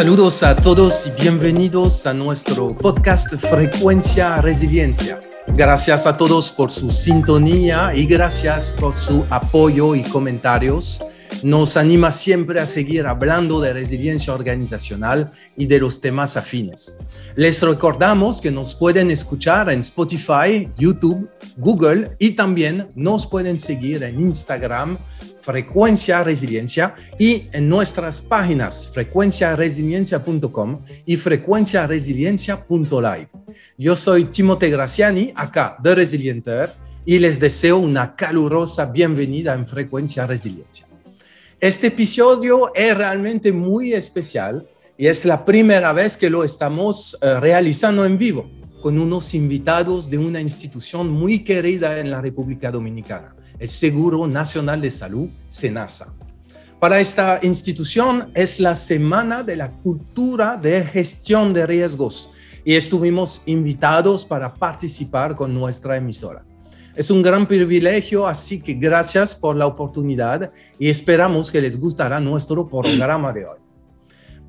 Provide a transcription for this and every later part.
Saludos a todos y bienvenidos a nuestro podcast Frecuencia Resiliencia. Gracias a todos por su sintonía y gracias por su apoyo y comentarios. Nos anima siempre a seguir hablando de resiliencia organizacional y de los temas afines. Les recordamos que nos pueden escuchar en Spotify, YouTube, Google y también nos pueden seguir en Instagram, Frecuencia Resiliencia y en nuestras páginas frecuenciaresiliencia.com y frecuenciaresiliencia.live. Yo soy Timote Graciani, acá de Resilienter, y les deseo una calurosa bienvenida en Frecuencia Resiliencia. Este episodio es realmente muy especial y es la primera vez que lo estamos eh, realizando en vivo con unos invitados de una institución muy querida en la República Dominicana el Seguro Nacional de Salud, SENASA. Para esta institución es la Semana de la Cultura de Gestión de Riesgos y estuvimos invitados para participar con nuestra emisora. Es un gran privilegio, así que gracias por la oportunidad y esperamos que les gustará nuestro programa de hoy.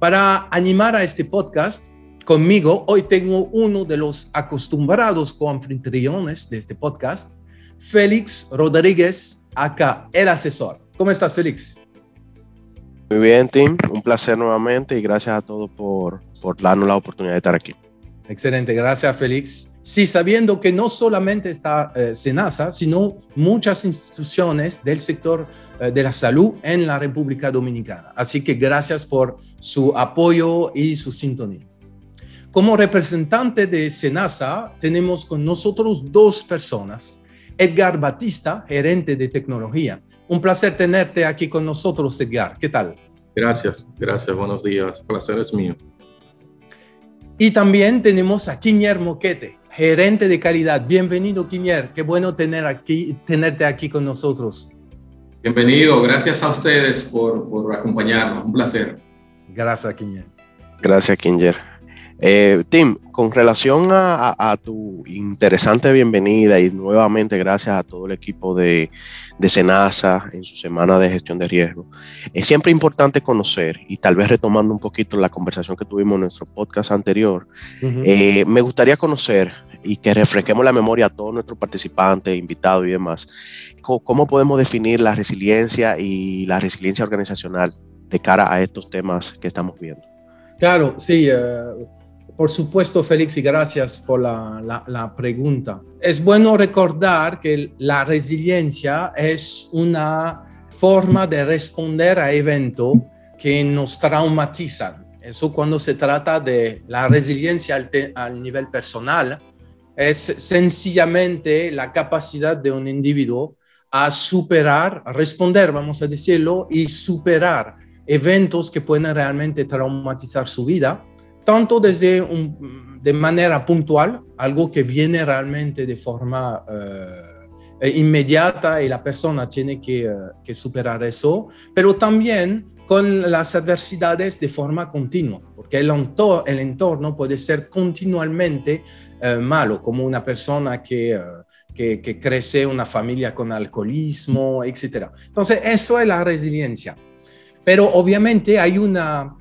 Para animar a este podcast, conmigo hoy tengo uno de los acostumbrados coanfitriones de este podcast, Félix Rodríguez, acá, el asesor. ¿Cómo estás, Félix? Muy bien, Tim. Un placer nuevamente y gracias a todos por, por darnos la oportunidad de estar aquí. Excelente, gracias, Félix. Sí, sabiendo que no solamente está eh, SENASA, sino muchas instituciones del sector eh, de la salud en la República Dominicana. Así que gracias por su apoyo y su sintonía. Como representante de SENASA, tenemos con nosotros dos personas Edgar Batista, gerente de tecnología. Un placer tenerte aquí con nosotros, Edgar. ¿Qué tal? Gracias, gracias, buenos días. placer es mío. Y también tenemos a Quiñer Moquete, gerente de calidad. Bienvenido, Quiñer. Qué bueno tener aquí, tenerte aquí con nosotros. Bienvenido, gracias a ustedes por, por acompañarnos. Un placer. Gracias, Quiñer. Gracias, Quiñer. Eh, Tim, con relación a, tu interesante bienvenida y nuevamente gracias a todo el equipo de, de Senasa en su semana de gestión de riesgo, es siempre importante conocer y tal vez retomando un poquito la conversación que tuvimos en nuestro podcast anterior, eh, me gustaría conocer y que refresquemos la memoria a todos nuestros participantes, invitados y demás, cómo podemos definir la resiliencia y la resiliencia organizacional de cara a estos temas que estamos viendo. Claro, sí. Uh por supuesto, Félix, y gracias por la, pregunta. Es bueno recordar que la resiliencia es una forma de responder a eventos que nos traumatizan. Eso cuando se trata de la resiliencia al, al nivel personal, es sencillamente la capacidad de un individuo a superar, a responder, vamos a decirlo, y superar eventos que pueden realmente traumatizar su vida tanto desde un, de manera puntual, algo que viene realmente de forma eh, inmediata y la persona tiene que, eh, que, superar eso, pero también con las adversidades de forma continua, porque el, entorno, el entorno puede ser continuamente eh, malo, como una persona que, que, que crece una familia con alcoholismo, etc. Entonces, eso es la resiliencia. Pero obviamente hay una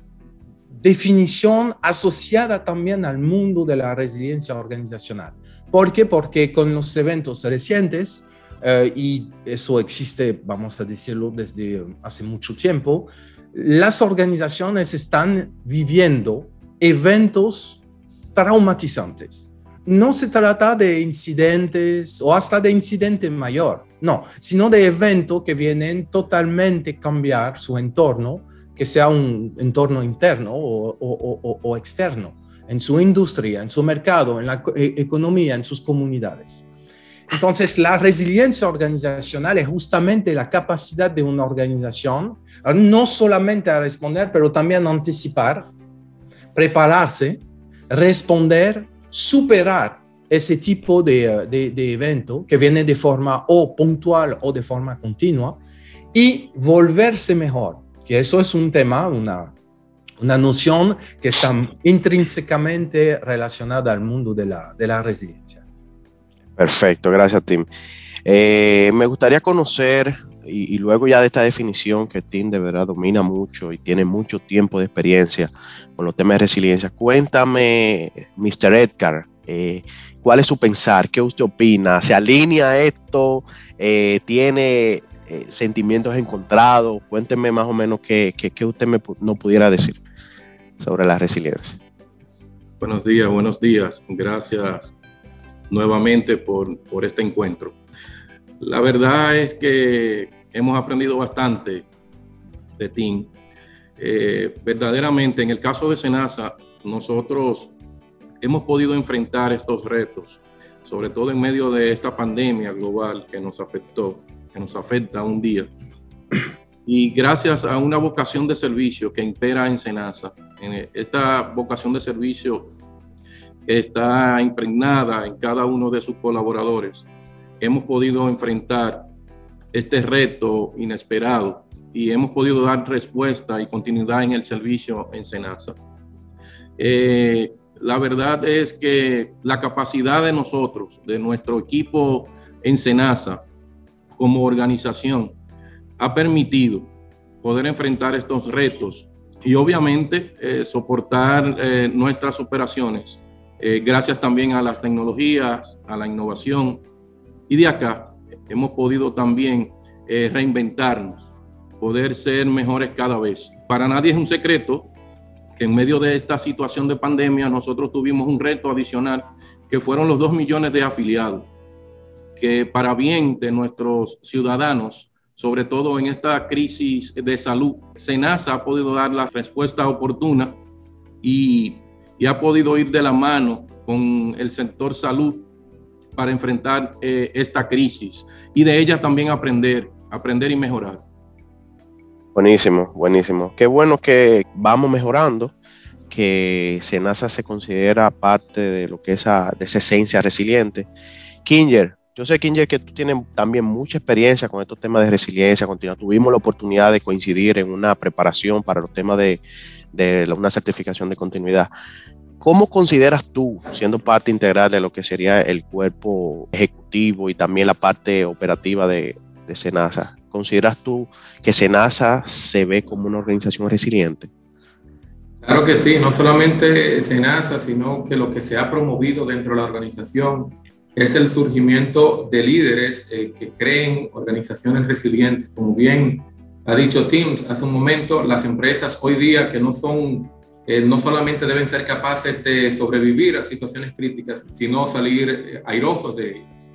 definición asociada también al mundo de la resiliencia organizacional. ¿Por qué? Porque con los eventos recientes, eh, y eso existe, vamos a decirlo, desde hace mucho tiempo, las organizaciones están viviendo eventos traumatizantes. No se trata de incidentes o hasta de incidente mayor, no, sino de eventos que vienen totalmente cambiar su entorno que sea un entorno interno o, externo, en su industria, en su mercado, en la e, economía, en sus comunidades. Entonces, la resiliencia organizacional es justamente la capacidad de una organización, no solamente a responder, pero también a anticipar, prepararse, responder, superar ese tipo de, de, evento que viene de forma o puntual o de forma continua y volverse mejor, que eso es un tema, una, una noción que está intrínsecamente relacionada al mundo de la, de la resiliencia. Perfecto, gracias Tim. Eh, me gustaría conocer, y, luego ya de esta definición que Tim de verdad domina mucho y tiene mucho tiempo de experiencia con los temas de resiliencia, cuéntame, Mr. Edgar, eh, ¿Cuál es su pensar? ¿Qué usted opina? ¿Se alinea esto? Eh, ¿Tiene eh, sentimientos encontrados? Cuénteme más o menos qué, qué, usted me, no pudiera decir sobre la resiliencia. Buenos días, buenos días. Gracias nuevamente por, por este encuentro. La verdad es que hemos aprendido bastante de TIM. verdaderamente, en el caso de Senasa, nosotros hemos podido enfrentar estos retos, sobre todo en medio de esta pandemia global que nos afectó, que nos afecta un día. Y gracias a una vocación de servicio que impera en Senasa, en esta vocación de servicio está impregnada en cada uno de sus colaboradores, hemos podido enfrentar este reto inesperado y hemos podido dar respuesta y continuidad en el servicio en Senasa. Eh, la verdad es que la capacidad de nosotros, de nuestro equipo en Senasa, como organización, ha permitido poder enfrentar estos retos y obviamente eh, soportar eh, nuestras operaciones, eh, gracias también a las tecnologías, a la innovación. Y de acá hemos podido también reinventarnos, poder ser mejores cada vez. Para nadie es un secreto en medio de esta situación de pandemia nosotros tuvimos un reto adicional que fueron los dos millones de afiliados, que para bien de nuestros ciudadanos, sobre todo en esta crisis de salud, SENASA ha podido dar la respuesta oportuna y, ha podido ir de la mano con el sector salud para enfrentar eh, esta crisis y de ella también aprender, aprender y mejorar. Buenísimo, buenísimo. Qué bueno que vamos mejorando, que Senasa se considera parte de lo que es esa esencia resiliente. Kinger, yo sé, Kinger, que tú tienes también mucha experiencia con estos temas de resiliencia continua. Tuvimos la oportunidad de coincidir en una preparación para los temas de, una certificación de continuidad. ¿Cómo consideras tú, siendo parte integral de lo que sería el cuerpo ejecutivo y también la parte operativa de, de Senasa, ¿Consideras tú que SENASA se ve como una organización resiliente? Claro que sí, no solamente SENASA, sino que lo que se ha promovido dentro de la organización es el surgimiento de líderes eh, que creen organizaciones resilientes. Como bien ha dicho Tim hace un momento, las empresas hoy día que no son, eh, no solamente deben ser capaces de sobrevivir a situaciones críticas, sino salir eh, airosos de ellas.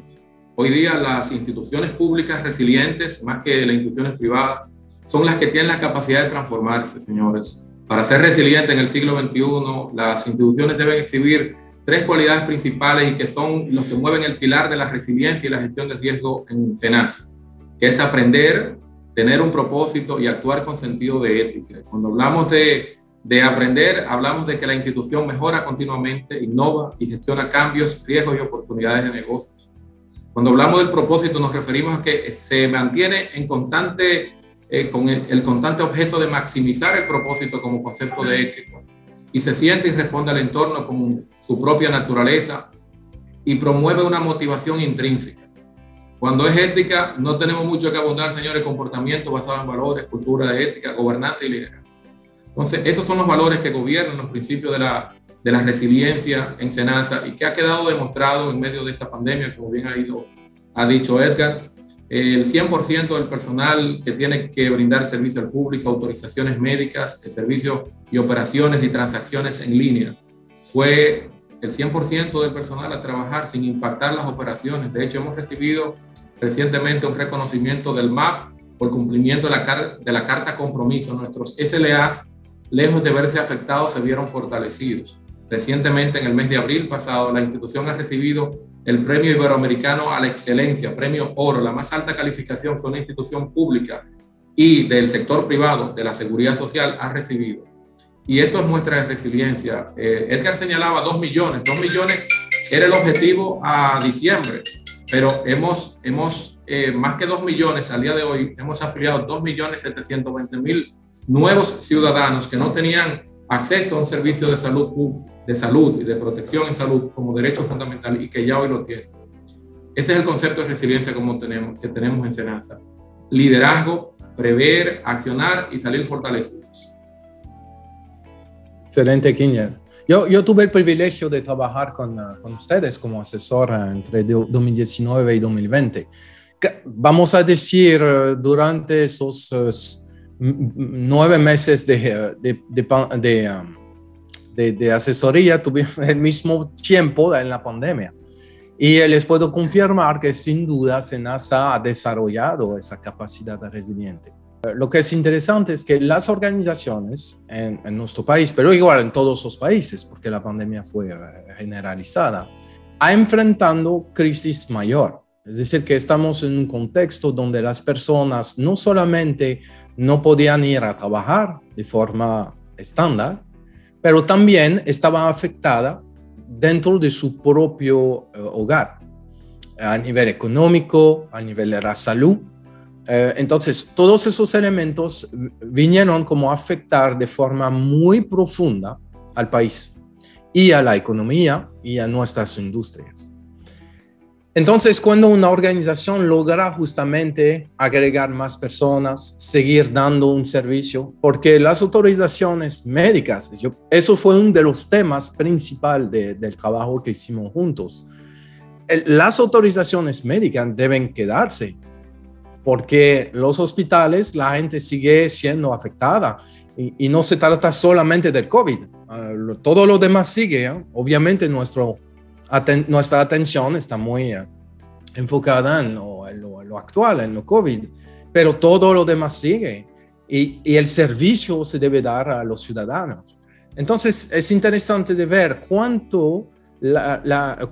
Hoy día las instituciones públicas resilientes, más que las instituciones privadas, son las que tienen la capacidad de transformarse, señores. Para ser resiliente en el siglo XXI, las instituciones deben exhibir tres cualidades principales y que son los que mueven el pilar de la resiliencia y la gestión de riesgo en SENAS, que es aprender, tener un propósito y actuar con sentido de ética. Cuando hablamos de, de aprender, hablamos de que la institución mejora continuamente, innova y gestiona cambios, riesgos y oportunidades de negocios. Cuando hablamos del propósito nos referimos a que se mantiene en constante, eh, con el, constante objeto de maximizar el propósito como concepto de éxito y se siente y responde al entorno con su propia naturaleza y promueve una motivación intrínseca. Cuando es ética, no tenemos mucho que abundar, señores, comportamiento basado en valores, cultura de ética, gobernanza y liderazgo. Entonces, esos son los valores que gobiernan los principios de la de la resiliencia en Senasa y que ha quedado demostrado en medio de esta pandemia, como bien ha, ido, ha dicho Edgar. El 100% del personal que tiene que brindar servicio al público, autorizaciones médicas, servicios y operaciones y transacciones en línea, fue el 100% del personal a trabajar sin impactar las operaciones. De hecho, hemos recibido recientemente un reconocimiento del MAP por cumplimiento de la, de la Carta Compromiso. Nuestros SLAs, lejos de verse afectados, se vieron fortalecidos. Recientemente, en el mes de abril pasado, la institución ha recibido el Premio Iberoamericano a la Excelencia, Premio Oro, la más alta calificación que una institución pública y del sector privado de la seguridad social ha recibido. Y eso es muestra de resiliencia. Eh, Edgar señalaba dos millones. Dos millones era el objetivo a diciembre, pero hemos, hemos eh, más que 2 millones al día de hoy, hemos afiliado 2 millones 720 mil nuevos ciudadanos que no tenían acceso a un servicio de salud, de salud y de protección en salud como derecho fundamental y que ya hoy lo tienen. Ese es el concepto de resiliencia como tenemos, que tenemos en Senanza. Liderazgo, prever, accionar y salir fortalecidos. Excelente, Kinyer. Yo, yo tuve el privilegio de trabajar con, uh, con ustedes como asesor entre 2019 y 2020. Vamos a decir, uh, durante esos nueve meses de, de, de, um, de, de asesoría, tuvimos el mismo tiempo en la pandemia. Y les puedo confirmar que sin duda SENASA ha desarrollado esa capacidad resiliente. Lo que es interesante es que las organizaciones en, nuestro país, pero igual en todos los países, porque la pandemia fue eh, generalizada, ha enfrentando crisis mayor. Es decir, que estamos en un contexto donde las personas no solamente no podían ir a trabajar de forma estándar, pero también estaban afectadas dentro de su propio eh, hogar, a nivel económico, a nivel de la salud eh, entonces, todos esos elementos vinieron como a afectar de forma muy profunda al país y a la economía y a nuestras industrias. Entonces, cuando una organización logra justamente agregar más personas, seguir dando un servicio, porque las autorizaciones médicas, eso fue uno de los temas principales del trabajo que hicimos juntos. las autorizaciones médicas deben quedarse porque los hospitales, la gente sigue siendo afectada y, no se trata solamente del COVID, ah, todo lo demás sigue. ¿eh? Obviamente nuestro, nuestra atención está muy eh, enfocada en lo, actual, en lo COVID, pero todo lo demás sigue y, el servicio se debe dar a los ciudadanos. Entonces es interesante de ver cuánto la,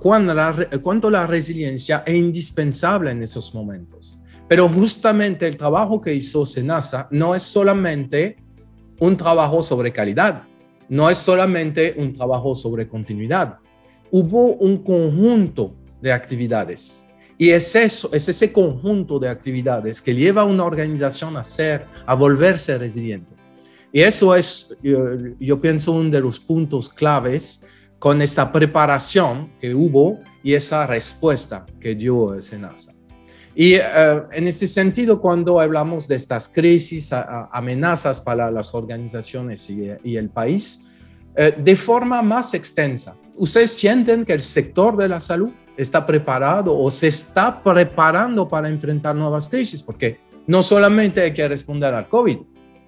cuánto la resiliencia es indispensable en esos momentos. Pero justamente el trabajo que hizo Senasa no es solamente un trabajo sobre calidad, no es solamente un trabajo sobre continuidad. Hubo un conjunto de actividades y es eso, es ese conjunto de actividades que lleva a una organización a ser, a volverse resiliente. Y eso es, yo, pienso, uno de los puntos claves con esta preparación que hubo y esa respuesta que dio Senasa. Y eh, en este sentido, cuando hablamos de estas crisis, amenazas para las organizaciones y, el país, eh, de forma más extensa, ¿ustedes sienten que el sector de la salud está preparado o se está preparando para enfrentar nuevas crisis? Porque no solamente hay que responder al COVID,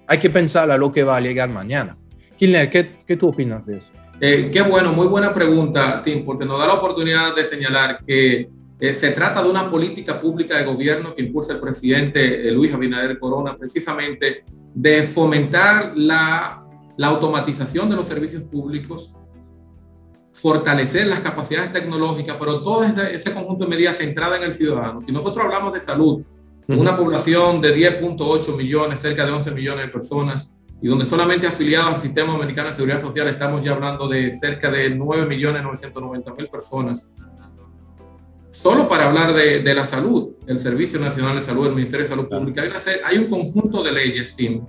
hay que pensar a lo que va a llegar mañana. Kilner, ¿qué, qué tú opinas de eso? Eh, qué bueno, muy buena pregunta, Tim, porque nos da la oportunidad de señalar que eh, se trata de una política pública de gobierno que impulsa el presidente eh, Luis Abinader Corona, precisamente de fomentar la, la automatización de los servicios públicos, fortalecer las capacidades tecnológicas, pero todo ese, ese conjunto de medidas centrada en el ciudadano. Si nosotros hablamos de salud, una población de 10.8 millones, cerca de 11 millones de personas, y donde solamente afiliados al Sistema Americano de Seguridad Social estamos ya hablando de cerca de 9 millones 990 mil personas. Solo para hablar de, la salud, el Servicio Nacional de Salud, el Ministerio de Salud Pública, hay, un conjunto de leyes, Tim,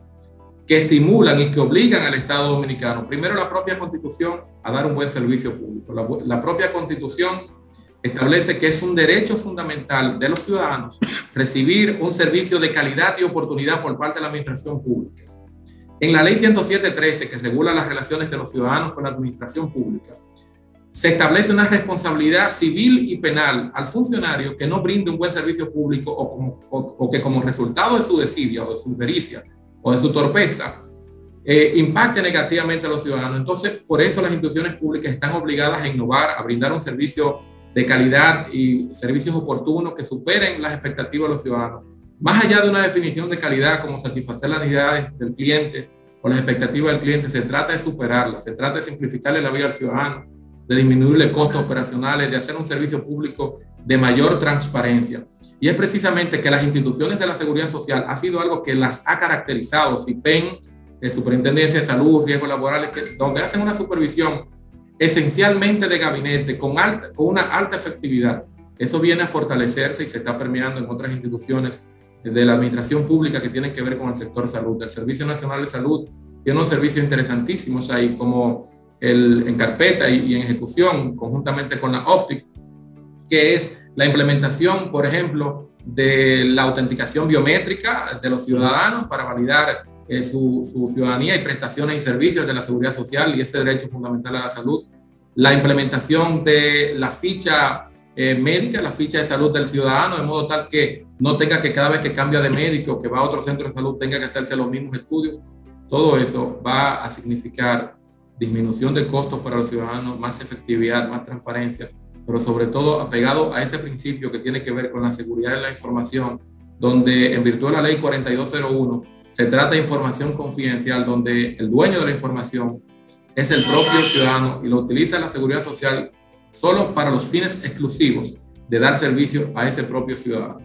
que estimulan y que obligan al Estado Dominicano, primero la propia Constitución, a dar un buen servicio público. La, propia Constitución establece que es un derecho fundamental de los ciudadanos recibir un servicio de calidad y oportunidad por parte de la Administración Pública. En la Ley 107.13, que regula las relaciones de los ciudadanos con la Administración Pública, se establece una responsabilidad civil y penal al funcionario que no brinde un buen servicio público o, que como resultado de su desidia o de su pericia o de su torpeza eh, impacte negativamente a los ciudadanos. Entonces, por eso las instituciones públicas están obligadas a innovar, a brindar un servicio de calidad y servicios oportunos que superen las expectativas de los ciudadanos. Más allá de una definición de calidad como satisfacer las necesidades del cliente o las expectativas del cliente, se trata de superarlas, se trata de simplificarle la vida al ciudadano de disminuirle costos operacionales, de hacer un servicio público de mayor transparencia. Y es precisamente que las instituciones de la seguridad social ha sido algo que las ha caracterizado, SIPEN, la Superintendencia de Salud, Riesgos Laborales, que, donde hacen una supervisión esencialmente de gabinete con, alta, con una alta efectividad. Eso viene a fortalecerse y se está permeando en otras instituciones de la administración pública que tienen que ver con el sector salud. El Servicio Nacional de Salud tiene unos servicios interesantísimos ahí, como el, en carpeta y, en ejecución, conjuntamente con la OPTIC, que es la implementación, por ejemplo, de la autenticación biométrica de los ciudadanos para validar eh, su, ciudadanía y prestaciones y servicios de la seguridad social y ese derecho fundamental a la salud. La implementación de la ficha eh, médica, la ficha de salud del ciudadano, de modo tal que no tenga que cada vez que cambia de médico, que va a otro centro de salud, tenga que hacerse los mismos estudios. Todo eso va a significar disminución de costos para los ciudadanos, más efectividad, más transparencia, pero sobre todo apegado a ese principio que tiene que ver con la seguridad de la información, donde en virtud de la ley 4201 se trata de información confidencial donde el dueño de la información es el propio ciudadano y lo utiliza la seguridad social solo para los fines exclusivos de dar servicio a ese propio ciudadano.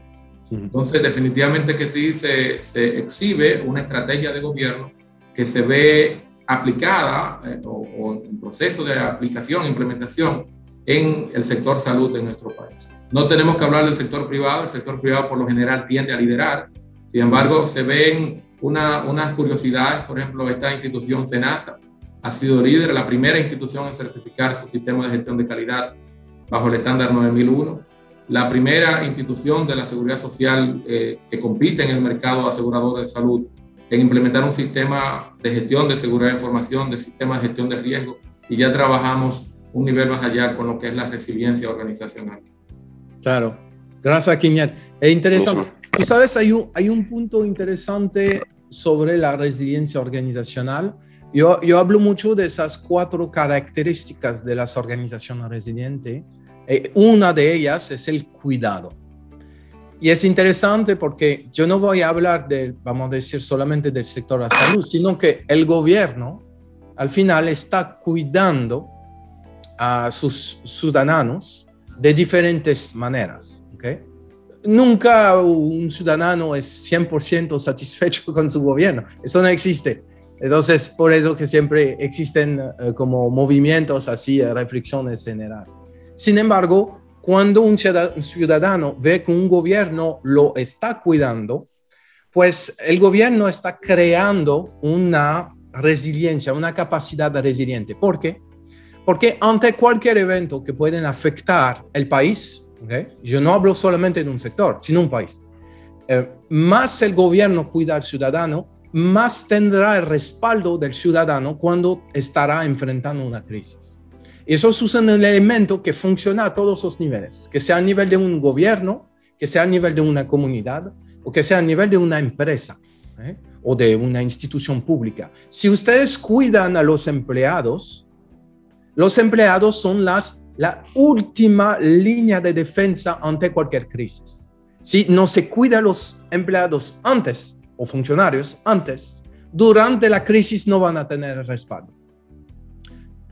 Entonces, definitivamente que sí se, se exhibe una estrategia de gobierno que se ve aplicada eh, o, o, en proceso de aplicación, implementación en el sector salud de nuestro país. No tenemos que hablar del sector privado, el sector privado por lo general tiende a liderar, sin embargo, se ven una, unas curiosidades, por ejemplo, esta institución SENASA ha sido líder, la primera institución en certificar su sistema de gestión de calidad bajo el estándar 9001, la primera institución de la seguridad social eh, que compite en el mercado asegurador de salud en implementar un sistema de gestión de seguridad de información, de sistema de gestión de riesgo, y ya trabajamos un nivel más allá con lo que es la resiliencia organizacional. Claro, gracias, Quiñán. Es interesante. Tú sabes, hay un, hay un punto interesante sobre la resiliencia organizacional. Yo, yo hablo mucho de esas cuatro características de las organizaciones resilientes. Eh, una de ellas es el cuidado. Y es interesante porque yo no voy a hablar de, vamos a decir, solamente del sector de la salud, sino que el gobierno al final está cuidando a sus ciudadanos de diferentes maneras. ¿okay? nunca un ciudadano es 100% satisfecho con su gobierno. Eso no existe. Entonces, por eso que siempre existen eh, como movimientos así, eh, reflexiones generales. Sin embargo, cuando un ciudadano ve que un gobierno lo está cuidando, pues el gobierno está creando una resiliencia, una capacidad resiliente. ¿Por qué? Porque ante cualquier evento que pueden afectar el país, yo no hablo solamente de un sector, sino un país. Eh, más el gobierno cuida al ciudadano, más tendrá el respaldo del ciudadano cuando estará enfrentando una crisis. Eso es un elemento que funciona a todos los niveles, que sea a nivel de un gobierno, que sea a nivel de una comunidad o que sea a nivel de una empresa ¿eh? o de una institución pública. Si ustedes cuidan a los empleados, los empleados son las la última línea de defensa ante cualquier crisis. Si no se cuida a los empleados antes o funcionarios antes, durante la crisis no van a tener respaldo.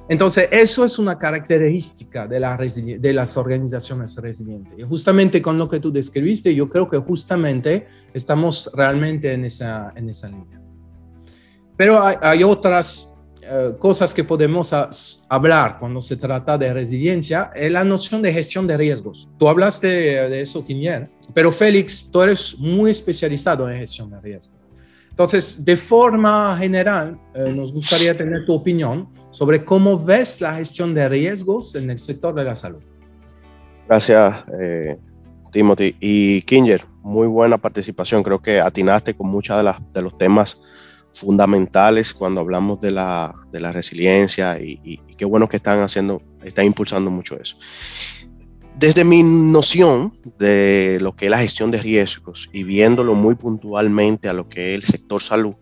Entonces, eso es una característica de, la de las organizaciones resilientes. Y justamente con lo que tú describiste, yo creo que justamente estamos realmente en esa, en esa línea. Pero hay otras eh, cosas que podemos hablar cuando se trata de resiliencia es la noción de gestión de riesgos. Tú hablaste de eso, Quinier, pero Félix, tú eres muy especializado en gestión de riesgos. Entonces, de forma general, eh, nos gustaría tener tu opinión sobre cómo ves la gestión de riesgos en el sector de la salud. Gracias, eh, Timothy. Y Kinger, muy buena participación. Creo que atinaste con muchos de, de los temas fundamentales cuando hablamos de la, de la resiliencia y, qué bueno que están haciendo, están impulsando mucho eso. Desde mi noción de lo que es la gestión de riesgos y viéndolo muy puntualmente a lo que es el sector salud,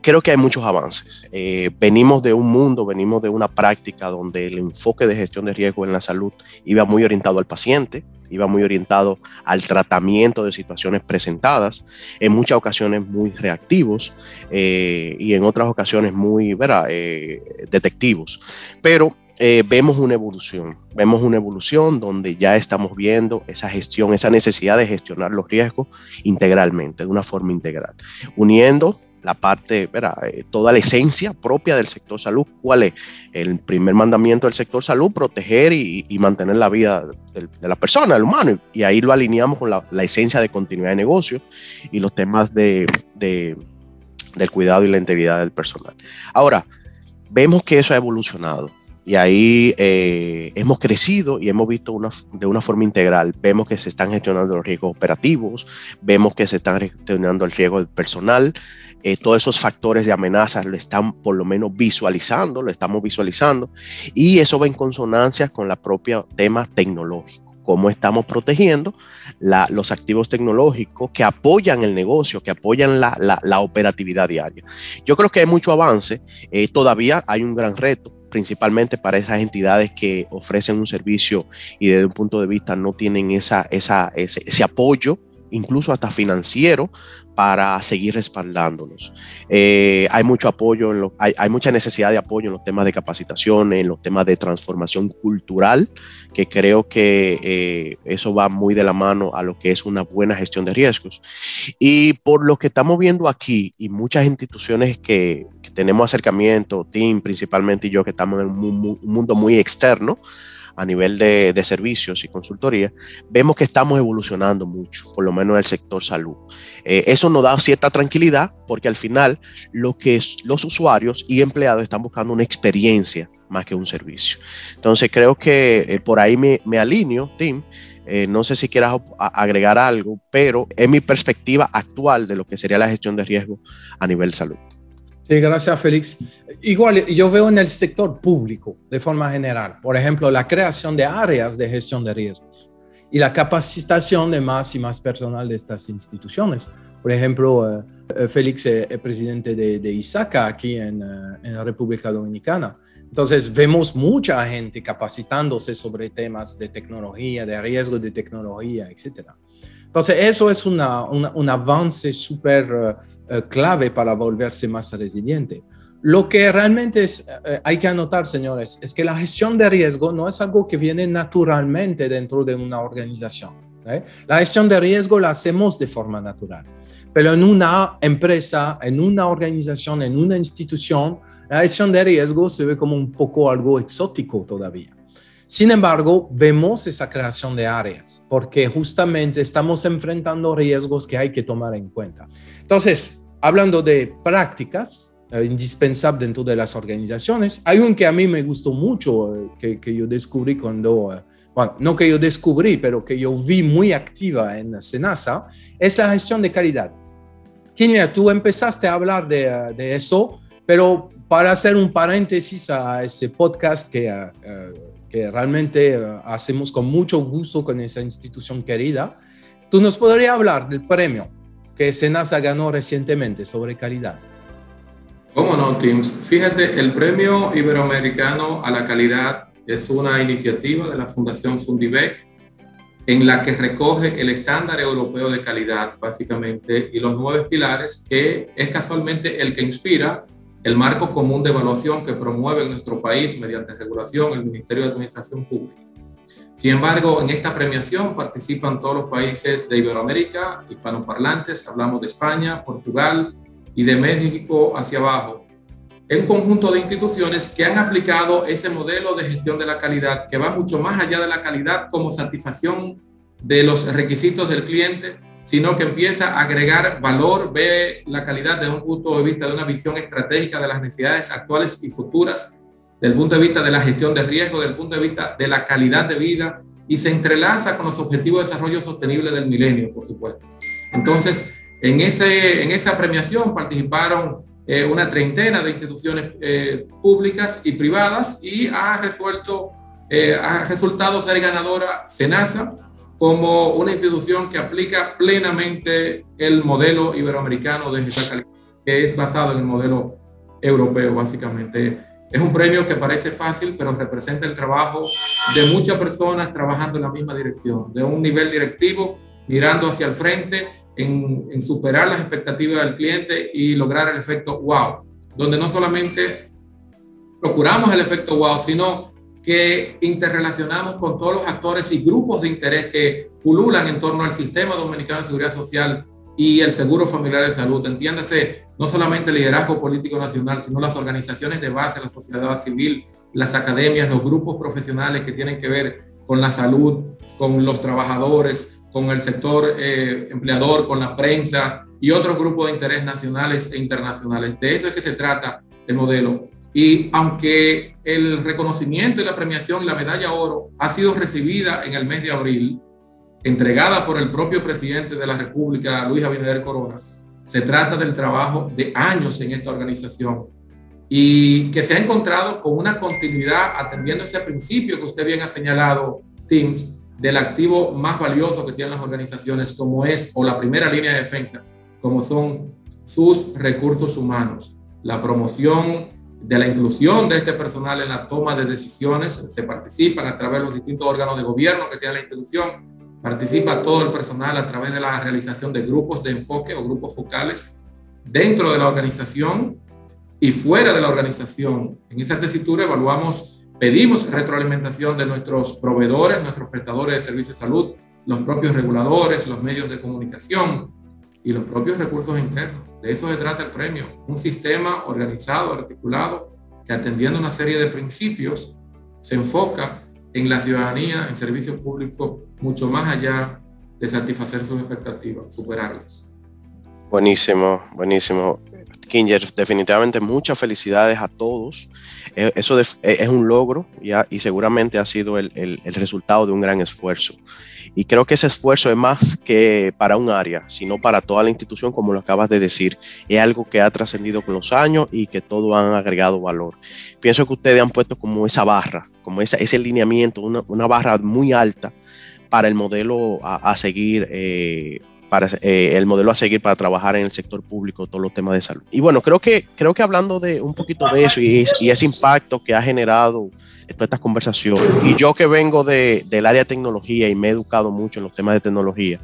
creo que hay muchos avances. Eh, venimos de un mundo, venimos de una práctica donde el enfoque de gestión de riesgos en la salud iba muy orientado al paciente, iba muy orientado al tratamiento de situaciones presentadas, en muchas ocasiones muy reactivos eh, y en otras ocasiones muy eh, detectivos. Pero eh, vemos una evolución, vemos una evolución donde ya estamos viendo esa gestión, esa necesidad de gestionar los riesgos integralmente, de una forma integral, uniendo la parte, eh, toda la esencia propia del sector salud. ¿Cuál es? El primer mandamiento del sector salud, proteger y, mantener la vida de, la persona, del humano. Y ahí lo alineamos con la, esencia de continuidad de negocio y los temas de, del cuidado y la integridad del personal. Ahora, vemos que eso ha evolucionado. Y ahí eh, hemos crecido y hemos visto una, de una forma integral. Vemos que se están gestionando los riesgos operativos, vemos que se están gestionando el riesgo del personal. Eh, todos esos factores de amenazas lo están por lo menos visualizando, lo estamos visualizando. Y eso va en consonancia con la propia tema tecnológico cómo estamos protegiendo los activos tecnológicos que apoyan el negocio, que apoyan la, la, operatividad diaria. Yo creo que hay mucho avance, eh, todavía hay un gran reto principalmente para esas entidades que ofrecen un servicio y desde un punto de vista no tienen esa, esa, ese, apoyo incluso hasta financiero, para seguir respaldándonos. Eh, hay mucho apoyo, hay, mucha necesidad de apoyo en los temas de capacitación, en los temas de transformación cultural, que creo que eh, eso va muy de la mano a lo que es una buena gestión de riesgos. Y por lo que estamos viendo aquí, y muchas instituciones que, tenemos acercamiento, Team principalmente y yo, que estamos en un mundo muy externo, a nivel de, de, servicios y consultoría, vemos que estamos evolucionando mucho, por lo menos en el sector salud. Eh, eso nos da cierta tranquilidad porque al final lo que los usuarios y empleados están buscando una experiencia más que un servicio. Entonces creo que eh, por ahí me, me alineo, Tim. Eh, no sé si quieras agregar algo, pero es mi perspectiva actual de lo que sería la gestión de riesgo a nivel salud. Sí, gracias Félix. Igual yo veo en el sector público de forma general, por ejemplo, la creación de áreas de gestión de riesgos y la capacitación de más y más personal de estas instituciones. Por ejemplo, eh, eh, Félix es, presidente de, de, ISACA aquí en, eh, en, la República Dominicana. Entonces vemos mucha gente capacitándose sobre temas de tecnología, de riesgo de tecnología, etc. Entonces eso es una, un avance súper eh, clave para volverse más resiliente. Lo que realmente es, eh, hay que anotar, señores, es que la gestión de riesgo no es algo que viene naturalmente dentro de una organización. ¿eh? La gestión de riesgo la hacemos de forma natural, pero en una empresa, en una organización, en una institución, la gestión de riesgo se ve como un poco algo exótico todavía. Sin embargo, vemos esa creación de áreas porque justamente estamos enfrentando riesgos que hay que tomar en cuenta. Entonces, hablando de prácticas eh, indispensables dentro de las organizaciones, hay un que a mí me gustó mucho, eh, que, que, yo descubrí cuando, eh, bueno, no que yo descubrí, pero que yo vi muy activa en Senasa, es la gestión de calidad. Kenia, tú empezaste a hablar de, de, eso, pero para hacer un paréntesis a ese podcast que, que realmente hacemos con mucho gusto con esa institución querida, tú nos podrías hablar del premio que Senasa ganó recientemente sobre calidad. ¿Cómo no, Teams? Fíjate, el Premio Iberoamericano a la Calidad es una iniciativa de la Fundación Fundivec en la que recoge el estándar europeo de calidad, básicamente, y los nueve pilares, que es casualmente el que inspira el marco común de evaluación que promueve nuestro país mediante regulación el Ministerio de Administración Pública. Sin embargo, en esta premiación participan todos los países de Iberoamérica, hispanoparlantes, hablamos de España, Portugal y de México hacia abajo. Es un conjunto de instituciones que han aplicado ese modelo de gestión de la calidad que va mucho más allá de la calidad como satisfacción de los requisitos del cliente, sino que empieza a agregar valor, ve la calidad desde un punto de vista de una visión estratégica de las necesidades actuales y futuras del punto de vista de la gestión de riesgo, del punto de vista de la calidad de vida y se entrelaza con los objetivos de desarrollo sostenible del milenio, por supuesto. Entonces, en, ese, en esa premiación participaron eh, una treintena de instituciones eh, públicas y privadas y ha resuelto, eh, ha resultado ser ganadora SENASA como una institución que aplica plenamente el modelo iberoamericano de gestión calidad, que es basado en el modelo europeo, básicamente. Es un premio que parece fácil, pero representa el trabajo de muchas personas trabajando en la misma dirección, de un nivel directivo, mirando hacia el frente, en, superar las expectativas del cliente y lograr el efecto wow, donde no solamente procuramos el efecto wow, sino que interrelacionamos con todos los actores y grupos de interés que pululan en torno al sistema dominicano de seguridad social y el Seguro Familiar de Salud. Entiéndase, no solamente el liderazgo político nacional, sino las organizaciones de base, la sociedad civil, las academias, los grupos profesionales que tienen que ver con la salud, con los trabajadores, con el sector eh, empleador, con la prensa y otros grupos de interés nacionales e internacionales. De eso es que se trata el modelo. Y aunque el reconocimiento y la premiación y la medalla oro ha sido recibida en el mes de abril, entregada por el propio presidente de la República, Luis Abinader Corona, se trata del trabajo de años en esta organización y que se ha encontrado con una continuidad atendiendo ese principio que usted bien ha señalado, Teams, del activo más valioso que tienen las organizaciones, como es, o la primera línea de defensa, como son sus recursos humanos, la promoción de la inclusión de este personal en la toma de decisiones, se participan a través de los distintos órganos de gobierno que tiene la institución, participa todo el personal a través de la realización de grupos de enfoque o grupos focales dentro de la organización y fuera de la organización. En esa tesitura evaluamos, pedimos retroalimentación de nuestros proveedores, nuestros prestadores de servicios de salud, los propios reguladores, los medios de comunicación y los propios recursos internos. De eso se trata el premio, un sistema organizado, articulado, que atendiendo una serie de principios se enfoca en la ciudadanía, en servicios públicos, mucho más allá de satisfacer sus expectativas, superarlas. Buenísimo, buenísimo. Kinger, definitivamente muchas felicidades a todos. Eh, eso eh, es un logro ya, y seguramente ha sido el, el, resultado de un gran esfuerzo. Y creo que ese esfuerzo es más que para un área, sino para toda la institución, como lo acabas de decir. Es algo que ha trascendido con los años y que todos han agregado valor. Pienso que ustedes han puesto como esa barra, como esa, ese lineamiento, una, una barra muy alta para el modelo a, seguir. Eh, para eh, el modelo a seguir para trabajar en el sector público, todos los temas de salud. Y bueno, creo que, creo que hablando de un poquito de eso y, y ese impacto que ha generado toda esta conversación, y yo que vengo de, del área de tecnología y me he educado mucho en los temas de tecnología,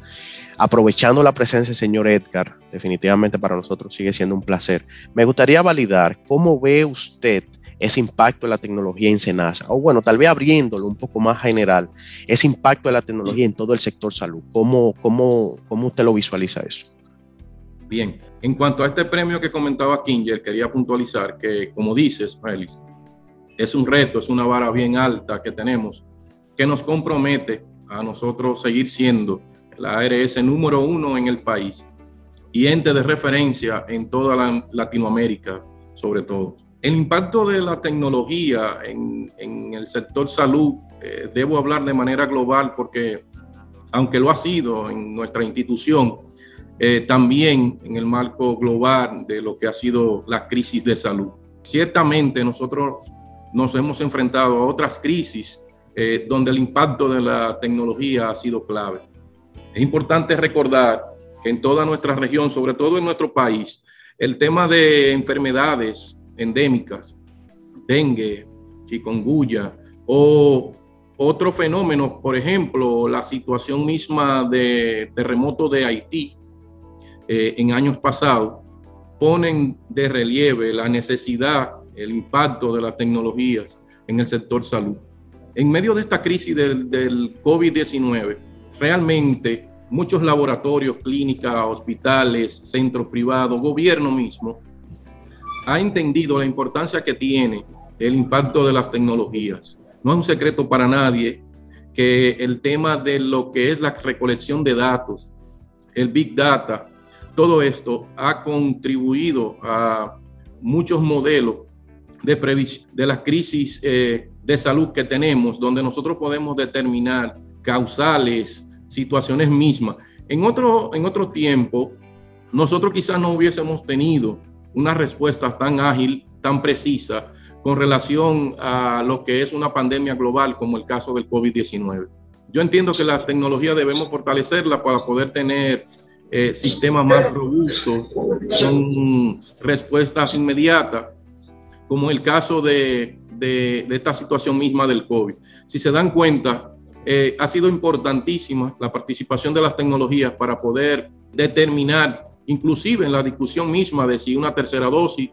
aprovechando la presencia del señor Edgar, definitivamente para nosotros sigue siendo un placer. Me gustaría validar cómo ve usted ese impacto de la tecnología en Senasa, o bueno, tal vez abriéndolo un poco más general, ese impacto de la tecnología en todo el sector salud. ¿Cómo, cómo, cómo usted lo visualiza eso? Bien, en cuanto a este premio que comentaba Kinger, quería puntualizar que, como dices, Félix, es un reto, es una vara bien alta que tenemos, que nos compromete a nosotros seguir siendo la ARS número uno en el país y ente de referencia en toda la Latinoamérica, sobre todo. El impacto de la tecnología en, en el sector salud, eh, debo hablar de manera global porque, aunque lo ha sido en nuestra institución, eh, también en el marco global de lo que ha sido la crisis de salud. Ciertamente nosotros nos hemos enfrentado a otras crisis eh, donde el impacto de la tecnología ha sido clave. Es importante recordar que en toda nuestra región, sobre todo en nuestro país, el tema de enfermedades endémicas, dengue, chikungunya o otro fenómeno, por ejemplo, la situación misma de terremoto de Haití eh, en años pasados, ponen de relieve la necesidad, el impacto de las tecnologías en el sector salud. En medio de esta crisis del, del COVID-19, realmente muchos laboratorios, clínicas, hospitales, centros privados, gobierno mismo, ha entendido la importancia que tiene el impacto de las tecnologías. No es un secreto para nadie que el tema de lo que es la recolección de datos, el Big Data, todo esto ha contribuido a muchos modelos de, de las crisis eh, de salud que tenemos, donde nosotros podemos determinar causales, situaciones mismas. En otro, en otro tiempo, nosotros quizás no hubiésemos tenido una respuesta tan ágil, tan precisa con relación a lo que es una pandemia global como el caso del COVID-19. Yo entiendo que las tecnologías debemos fortalecerlas para poder tener eh, sistemas más robustos con respuestas inmediatas, como el caso de, de, de, esta situación misma del COVID. Si se dan cuenta, eh, ha sido importantísima la participación de las tecnologías para poder determinar inclusive en la discusión misma de si una tercera dosis,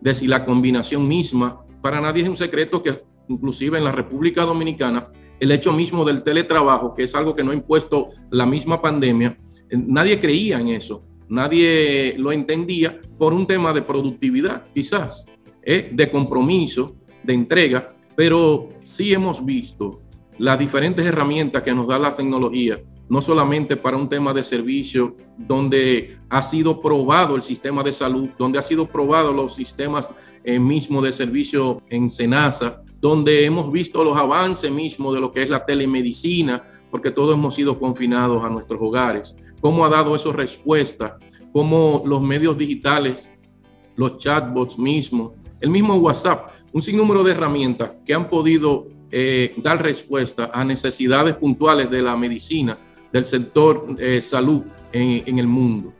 de si la combinación misma, para nadie es un secreto que inclusive en la República Dominicana, el hecho mismo del teletrabajo, que es algo que no ha impuesto la misma pandemia, eh, nadie creía en eso. nadie lo entendía por un tema de productividad, quizás, ¿eh? de compromiso, de entrega, pero sí hemos visto las diferentes herramientas que nos da la tecnología, no solamente para un tema de servicio, donde ha sido probado el sistema de salud, donde ha sido probado los sistemas eh, mismos de servicio en Senasa, donde hemos visto los avances mismos de lo que es la telemedicina, porque todos hemos sido confinados a nuestros hogares, cómo ha dado eso respuesta, cómo los medios digitales, los chatbots mismos, el mismo WhatsApp, un sinnúmero de herramientas que han podido eh, dar respuesta a necesidades puntuales de la medicina, del sector eh, salud en, el mundo.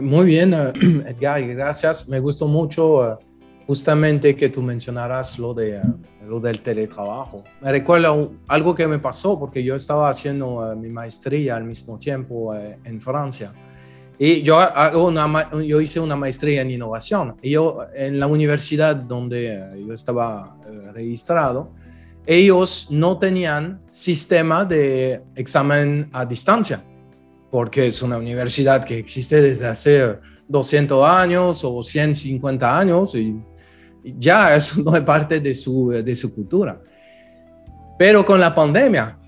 Muy bien, eh, Edgar, gracias. Me gustó mucho justamente que tú mencionaras lo, de, lo del teletrabajo. Me recuerda algo que me pasó porque yo estaba haciendo mi maestría al mismo tiempo en Francia. Y yo, yo hice una maestría en innovación. Y yo, en la universidad donde yo estaba registrado, ellos no tenían sistema de examen a distancia, porque es una universidad que existe desde hace 200 años o 150 años y ya eso no es parte de su, de su cultura. Pero con la pandemia,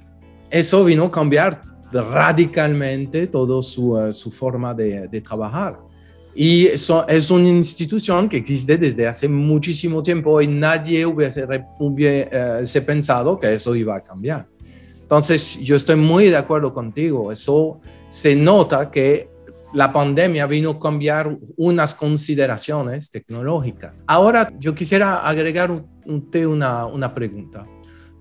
eso vino a cambiar radicalmente toda su, eh, su forma de, de trabajar. Y eso es una institución que existe desde hace muchísimo tiempo y nadie hubiese, hubiese pensado que eso iba a cambiar. Entonces, yo estoy muy de acuerdo contigo. Eso se nota que la pandemia vino a cambiar unas consideraciones tecnológicas. Ahora, yo quisiera agregar una, una pregunta.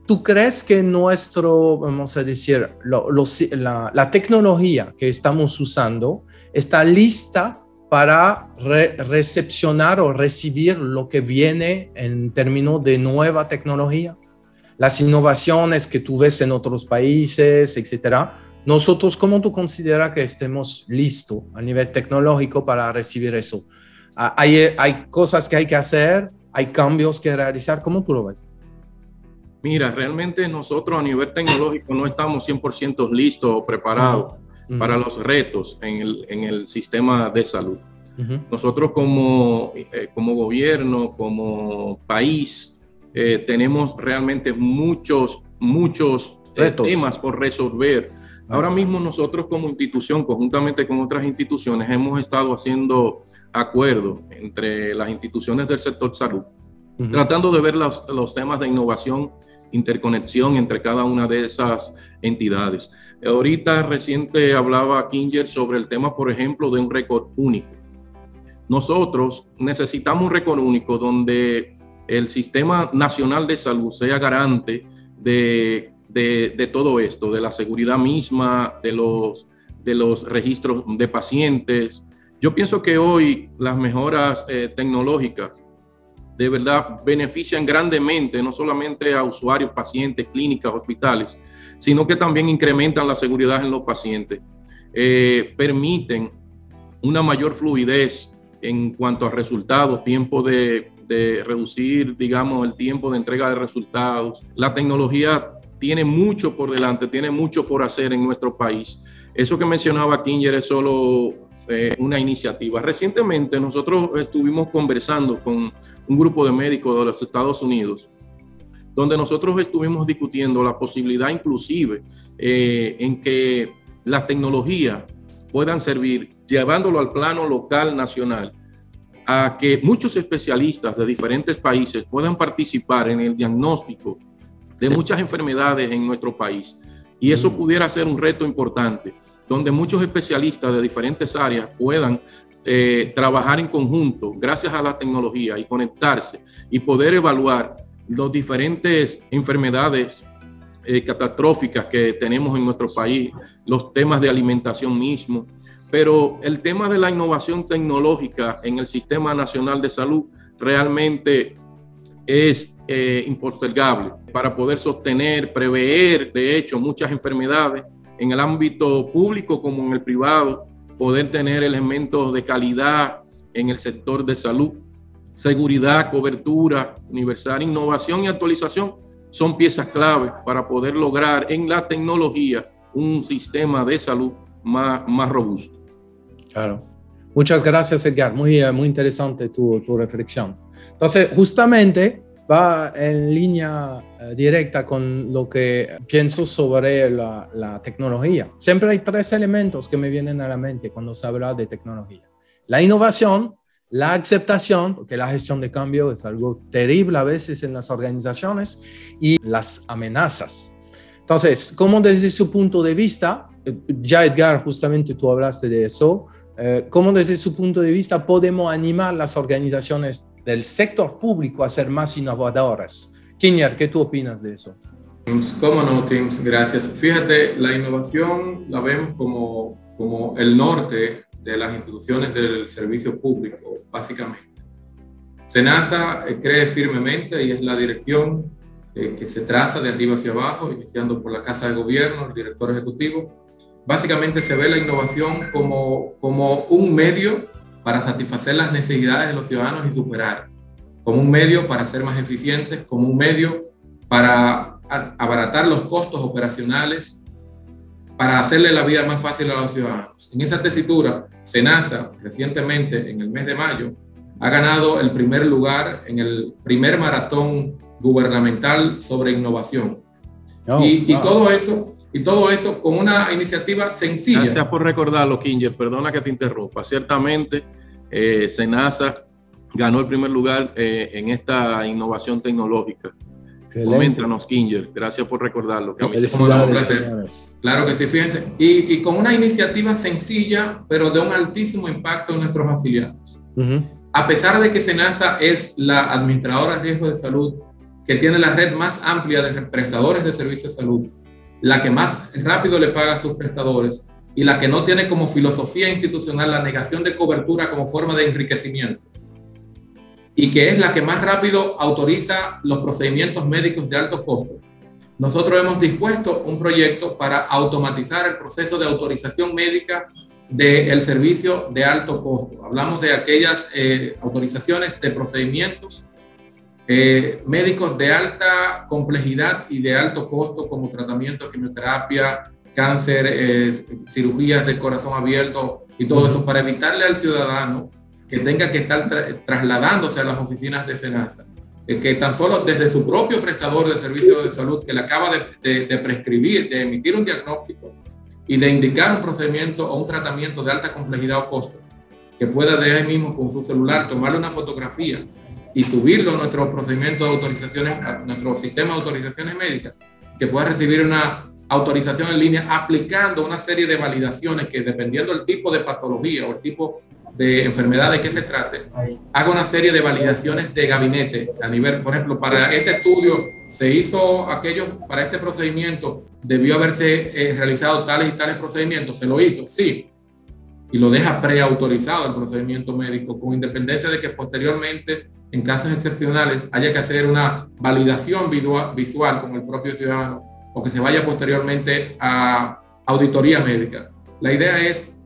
¿Tú crees que nuestro, vamos a decir, la, la, tecnología que estamos usando está lista para recepcionar o recibir lo que viene en términos de nueva tecnología, las innovaciones que tú ves en otros países, etcétera. Nosotros, ¿cómo tú consideras que estemos listos a nivel tecnológico para recibir eso? Ah, hay, hay cosas que hay que hacer, hay cambios que realizar. ¿Cómo tú lo ves? Mira, realmente nosotros a nivel tecnológico no estamos 100% listos o preparados para los retos en el, en el sistema de salud. Nosotros como, eh, como gobierno, como país, eh, tenemos realmente muchos, muchos eh, temas por resolver. Ahora mismo nosotros como institución, conjuntamente con otras instituciones, hemos estado haciendo acuerdos entre las instituciones del sector salud, tratando de ver los, los temas de innovación interconexión entre cada una de esas entidades. Ahorita reciente hablaba Kinger sobre el tema, por ejemplo, de un récord único. Nosotros necesitamos un récord único donde el Sistema Nacional de Salud sea garante de, de, todo esto, de la seguridad misma, de los, de los registros de pacientes. Yo pienso que hoy las mejoras eh, tecnológicas de verdad benefician grandemente no solamente a usuarios, pacientes, clínicas, hospitales, sino que también incrementan la seguridad en los pacientes, eh, permiten una mayor fluidez en cuanto a resultados, tiempo de, de reducir, digamos, el tiempo de entrega de resultados. La tecnología tiene mucho por delante, tiene mucho por hacer en nuestro país. Eso que mencionaba Kinger es solo eh, una iniciativa. Recientemente nosotros estuvimos conversando con un grupo de médicos de los Estados Unidos, donde nosotros estuvimos discutiendo la posibilidad inclusive eh, en que las tecnologías puedan servir, llevándolo al plano local, nacional, a que muchos especialistas de diferentes países puedan participar en el diagnóstico de muchas enfermedades en nuestro país. Y eso mm. pudiera ser un reto importante donde muchos especialistas de diferentes áreas puedan eh, trabajar en conjunto gracias a la tecnología y conectarse y poder evaluar las diferentes enfermedades eh, catastróficas que tenemos en nuestro país, los temas de alimentación mismo, pero el tema de la innovación tecnológica en el Sistema Nacional de Salud realmente es eh, impostergable para poder sostener, prever, de hecho, muchas enfermedades en el ámbito público como en el privado, poder tener elementos de calidad en el sector de salud, seguridad, cobertura universal, innovación y actualización son piezas clave para poder lograr en la tecnología un sistema de salud más, más robusto. Claro. Muchas gracias, Edgar. Muy, muy interesante tu, tu reflexión. Entonces, justamente va en línea eh, directa con lo que pienso sobre la, la, tecnología. Siempre hay tres elementos que me vienen a la mente cuando se habla de tecnología. La innovación, la aceptación, porque la gestión de cambio es algo terrible a veces en las organizaciones, y las amenazas. Entonces, ¿cómo desde su punto de vista, eh, ya Edgar, justamente tú hablaste de eso, eh, ¿cómo desde su punto de vista podemos animar las organizaciones del sector público a ser más innovadoras? Kinyer, ¿qué tú opinas de eso? ¿Cómo no, Tim? Gracias. Fíjate, la innovación la vemos como, como el norte de las instituciones del servicio público, básicamente. SENASA eh, cree firmemente y es la dirección eh, que se traza de arriba hacia abajo, iniciando por la Casa de Gobierno, el director ejecutivo, básicamente se ve la innovación como, como un medio para satisfacer las necesidades de los ciudadanos y superar, como un medio para ser más eficientes, como un medio para abaratar los costos operacionales, para hacerle la vida más fácil a los ciudadanos. En esa tesitura, SENASA recientemente, en el mes de mayo, ha ganado el primer lugar en el primer maratón gubernamental sobre innovación. Oh, y, y, todo eso y todo eso con una iniciativa sencilla. Gracias por recordarlo, Kinger. Perdona que te interrumpa. Ciertamente, eh, Senasa ganó el primer lugar eh, en esta innovación tecnológica. Coméntanos, Kinger. Gracias por recordarlo. Que a mí Claro que sí, fíjense. Y, y, con una iniciativa sencilla, pero de un altísimo impacto en nuestros afiliados. A pesar de que Senasa es la administradora de riesgo de salud que tiene la red más amplia de prestadores de servicios de salud, la que más rápido le paga a sus prestadores y la que no tiene como filosofía institucional la negación de cobertura como forma de enriquecimiento y que es la que más rápido autoriza los procedimientos médicos de alto costo. Nosotros hemos dispuesto un proyecto para automatizar el proceso de autorización médica del servicio de alto costo. Hablamos de aquellas eh, autorizaciones de procedimientos eh, médicos de alta complejidad y de alto costo como tratamiento de quimioterapia, cáncer, eh, cirugías de corazón abierto y todo eso para evitarle al ciudadano que tenga que estar trasladándose a las oficinas de SENASA, eh, que tan solo desde su propio prestador de servicios de salud que le acaba de, de prescribir, de emitir un diagnóstico y de indicar un procedimiento o un tratamiento de alta complejidad o costo, que pueda de ahí mismo con su celular tomarle una fotografía y subirlo a nuestro procedimiento de autorizaciones, a nuestro sistema de autorizaciones médicas, que pueda recibir una autorización en línea aplicando una serie de validaciones que dependiendo del tipo de patología o el tipo de enfermedad de que se trate, haga una serie de validaciones de gabinete a nivel, por ejemplo, para este estudio se hizo aquello, para este procedimiento debió haberse eh, realizado tales y tales procedimientos, se lo hizo, sí, y lo deja preautorizado el procedimiento médico, con independencia de que posteriormente en casos excepcionales haya que hacer una validación visual con el propio ciudadano o que se vaya posteriormente a auditoría médica. La idea es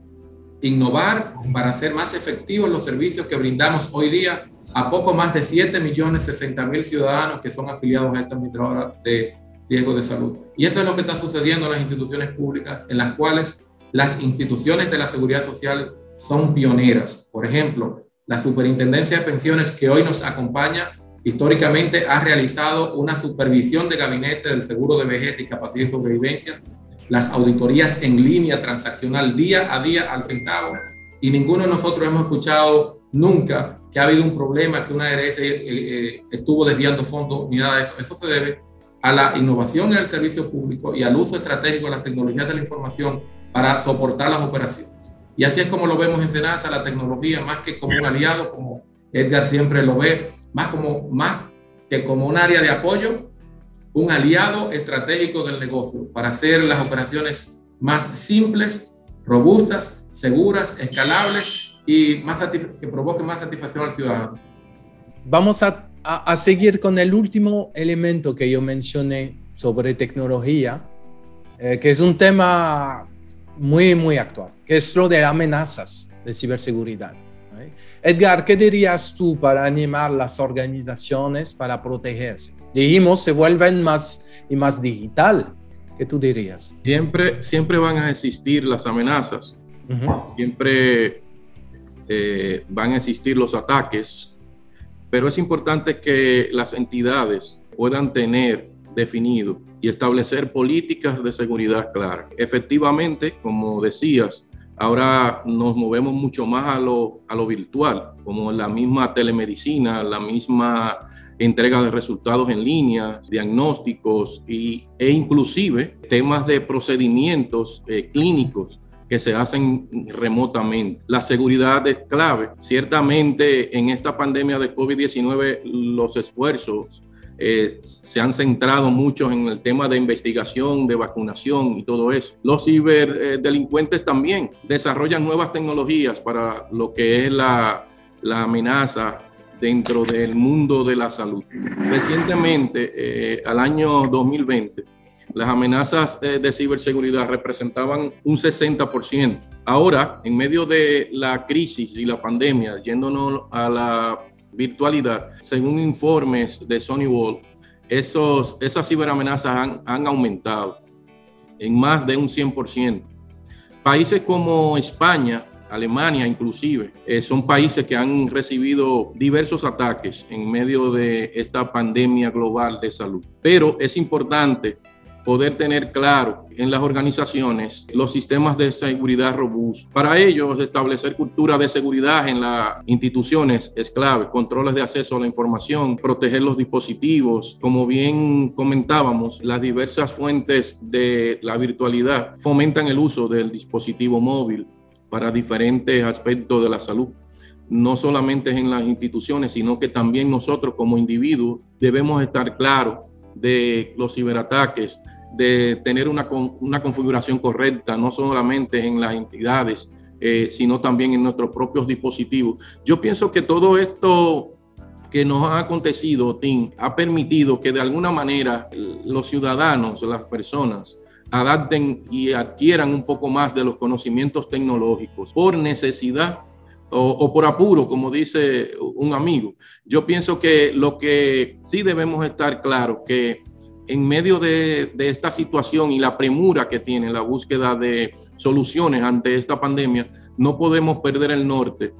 innovar para hacer más efectivos los servicios que brindamos hoy día a poco más de 7 millones 60 mil ciudadanos que son afiliados a esta administradora de riesgo de salud. Y eso es lo que está sucediendo en las instituciones públicas, en las cuales las instituciones de la seguridad social son pioneras. Por ejemplo, la Superintendencia de Pensiones que hoy nos acompaña históricamente ha realizado una supervisión de gabinete del seguro de vejez, discapacidad y sobrevivencia, las auditorías en línea transaccional día a día al centavo y ninguno de nosotros hemos escuchado nunca que ha habido un problema, que una ARS eh, eh, estuvo desviando fondos ni nada de eso. Eso se debe a la innovación en el servicio público y al uso estratégico de las tecnologías de la información para soportar las operaciones. Y así es como lo vemos en Senasa, la tecnología, más que como un aliado, como Edgar siempre lo ve, más, como, más que como un área de apoyo, un aliado estratégico del negocio para hacer las operaciones más simples, robustas, seguras, escalables y más que provoquen más satisfacción al ciudadano. Vamos a, a, seguir con el último elemento que yo mencioné sobre tecnología, eh, que es un tema muy, muy actual, que es lo de amenazas de ciberseguridad. Edgar, ¿qué dirías tú para animar las organizaciones para protegerse? Dijimos, se vuelven más y más digital. ¿Qué tú dirías? Siempre, siempre van a existir las amenazas. Siempre eh, van a existir los ataques, pero es importante que las entidades puedan tener definido y establecer políticas de seguridad claras. Efectivamente, como decías, ahora nos movemos mucho más a lo, virtual, como la misma telemedicina, la misma entrega de resultados en línea, diagnósticos y, e inclusive temas de procedimientos eh, clínicos que se hacen remotamente. La seguridad es clave. Ciertamente en esta pandemia de COVID-19 los esfuerzos eh, se han centrado mucho en el tema de investigación, de vacunación y todo eso. Los ciberdelincuentes también desarrollan nuevas tecnologías para lo que es la, la amenaza dentro del mundo de la salud. Recientemente, eh, al año 2020, las amenazas eh, de ciberseguridad representaban un 60%. Ahora, en medio de la crisis y la pandemia, yéndonos a la virtualidad, según informes de Sony Wall, esos, esas ciberamenazas han, han aumentado en más de un 100%. Países como España Alemania inclusive, eh, son países que han recibido diversos ataques en medio de esta pandemia global de salud. Pero es importante poder tener claro en las organizaciones los sistemas de seguridad robustos. Para ello, establecer cultura de seguridad en las instituciones es clave, controles de acceso a la información, proteger los dispositivos. Como bien comentábamos, las diversas fuentes de la virtualidad fomentan el uso del dispositivo móvil para diferentes aspectos de la salud. No solamente en las instituciones, sino que también nosotros como individuos debemos estar claros de los ciberataques, de tener una, una configuración correcta, no solamente en las entidades, eh, sino también en nuestros propios dispositivos. Yo pienso que todo esto que nos ha acontecido, Tim, ha permitido que de alguna manera los ciudadanos, las personas, adapten y adquieran un poco más de los conocimientos tecnológicos por necesidad o, por apuro, como dice un amigo. Yo pienso que lo que sí debemos estar claros, que en medio de, de esta situación y la premura que tiene la búsqueda de soluciones ante esta pandemia, no podemos perder el norte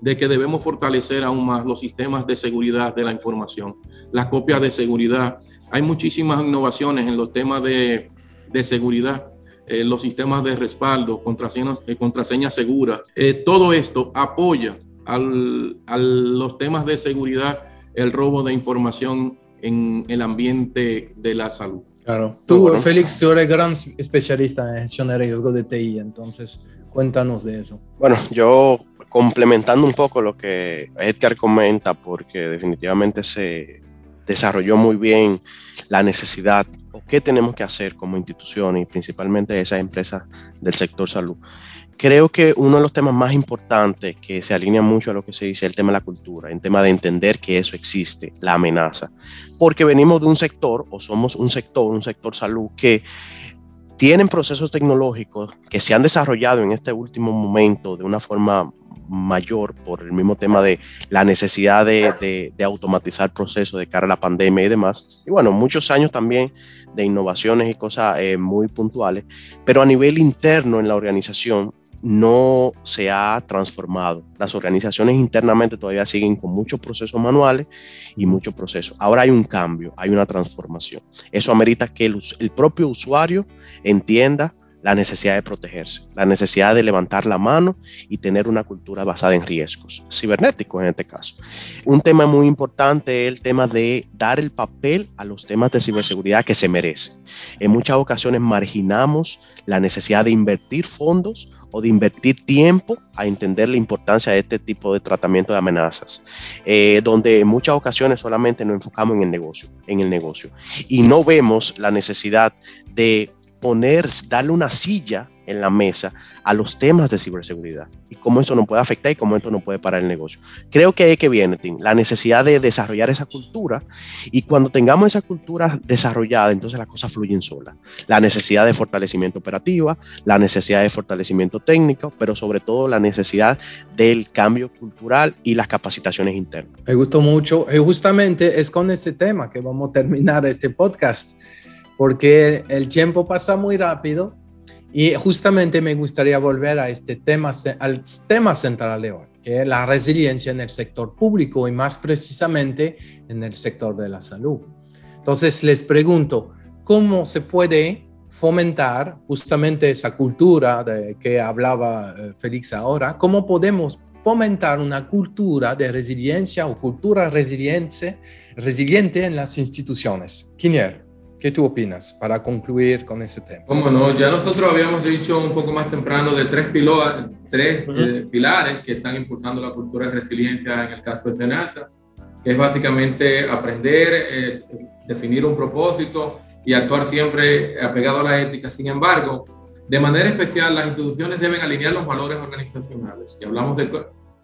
de que debemos fortalecer aún más los sistemas de seguridad de la información, las copias de seguridad. Hay muchísimas innovaciones en los temas de de seguridad, eh, los sistemas de respaldo, contraseñas, eh, seguras. Eh, todo esto apoya al, a los temas de seguridad, el robo de información en el ambiente de la salud. Claro. Tú, Félix, eres gran especialista en gestión de riesgo de TI, entonces cuéntanos de eso. Bueno, yo complementando un poco lo que Edgar comenta, porque definitivamente se desarrolló muy bien la necesidad o qué tenemos que hacer como institución y principalmente esas empresas del sector salud. Creo que uno de los temas más importantes que se alinea mucho a lo que se dice el tema de la cultura, el tema de entender que eso existe, la amenaza, porque venimos de un sector o somos un sector, un sector salud que tienen procesos tecnológicos que se han desarrollado en este último momento de una forma mayor por el mismo tema de la necesidad de, automatizar procesos de cara a la pandemia y demás. Y bueno, muchos años también de innovaciones y cosas eh, muy puntuales, pero a nivel interno en la organización no se ha transformado. Las organizaciones internamente todavía siguen con muchos procesos manuales y muchos procesos. Ahora hay un cambio, hay una transformación. Eso amerita que el propio usuario entienda la necesidad de protegerse, la necesidad de levantar la mano y tener una cultura basada en riesgos cibernéticos en este caso. Un tema muy importante es el tema de dar el papel a los temas de ciberseguridad que se merecen. En muchas ocasiones marginamos la necesidad de invertir fondos o de invertir tiempo a entender la importancia de este tipo de tratamiento de amenazas, eh, donde en muchas ocasiones solamente nos enfocamos en el negocio, en el negocio, y no vemos la necesidad de poner, darle una silla en la mesa a los temas de ciberseguridad y cómo esto no puede afectar y cómo esto no puede parar el negocio. Creo que ahí que viene, Tim, la necesidad de desarrollar esa cultura y cuando tengamos esa cultura desarrollada, entonces las cosas fluyen solas. La necesidad de fortalecimiento operativa, la necesidad de fortalecimiento técnico, pero sobre todo la necesidad del cambio cultural y las capacitaciones internas. Me gustó mucho y justamente es con este tema que vamos a terminar este podcast porque el tiempo pasa muy rápido y justamente me gustaría volver a este tema, al tema central de hoy. que es la resiliencia en el sector público y más precisamente en el sector de la salud. Entonces les pregunto, ¿cómo se puede fomentar justamente esa cultura de que hablaba eh, Félix ahora? ¿Cómo podemos fomentar una cultura de resiliencia o cultura resiliente, resiliente en las instituciones? Kinier. ¿Qué tú opinas para concluir con ese tema? Cómo no, ya nosotros habíamos dicho un poco más temprano de tres, tres eh, pilares que están impulsando la cultura de resiliencia en el caso de SENASA, que es básicamente aprender, eh, definir un propósito y actuar siempre apegado a la ética. Sin embargo, de manera especial, las instituciones deben alinear los valores organizacionales. Y hablamos de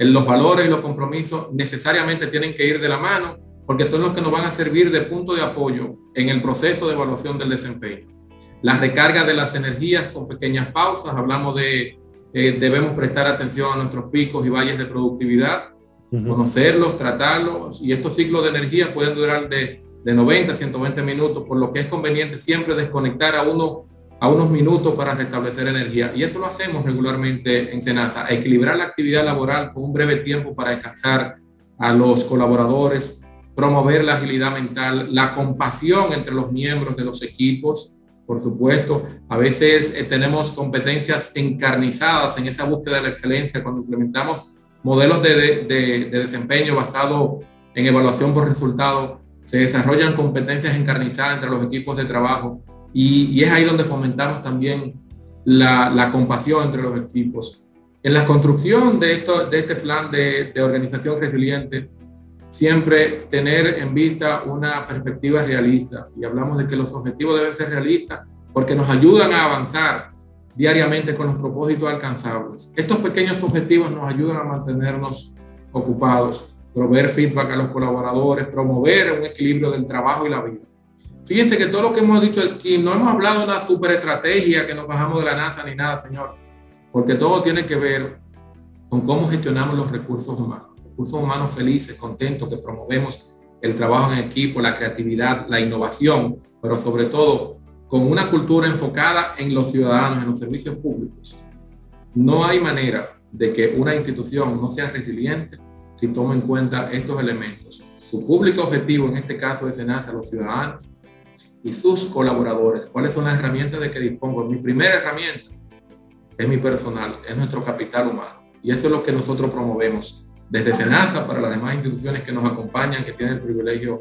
los valores y los compromisos necesariamente tienen que ir de la mano porque son los que nos van a servir de punto de apoyo en el proceso de evaluación del desempeño. La recarga de las energías con pequeñas pausas, hablamos de eh, debemos prestar atención a nuestros picos y valles de productividad, conocerlos, tratarlos, y estos ciclos de energía pueden durar de, de 90 a 120 minutos, por lo que es conveniente siempre desconectar a uno a unos minutos para restablecer energía. Y eso lo hacemos regularmente en Senasa, equilibrar la actividad laboral con un breve tiempo para descansar a los colaboradores, promover la agilidad mental, la compasión entre los miembros de los equipos, por supuesto. A veces eh, tenemos competencias encarnizadas en esa búsqueda de la excelencia cuando implementamos modelos de, de, desempeño basado en evaluación por resultado. Se desarrollan competencias encarnizadas entre los equipos de trabajo y, es ahí donde fomentamos también la, compasión entre los equipos. En la construcción de, este plan de organización resiliente, siempre tener en vista una perspectiva realista. Y hablamos de que los objetivos deben ser realistas porque nos ayudan a avanzar diariamente con los propósitos alcanzables. Estos pequeños objetivos nos ayudan a mantenernos ocupados, proveer feedback a los colaboradores, promover un equilibrio del trabajo y la vida. Fíjense que todo lo que hemos dicho aquí, no hemos hablado de una super estrategia que nos bajamos de la NASA ni nada, señores, porque todo tiene que ver con cómo gestionamos los recursos humanos recursos humanos felices, contentos, que promovemos el trabajo en equipo, la creatividad, la innovación, pero sobre todo con una cultura enfocada en los ciudadanos, en los servicios públicos. No hay manera de que una institución no sea resiliente si toma en cuenta estos elementos. Su público objetivo, en este caso de SENASA, los ciudadanos y sus colaboradores. ¿Cuáles son las herramientas de que dispongo? Mi primera herramienta es mi personal, es nuestro capital humano. Y eso es lo que nosotros promovemos desde SENASA para las demás instituciones que nos acompañan, que tienen el privilegio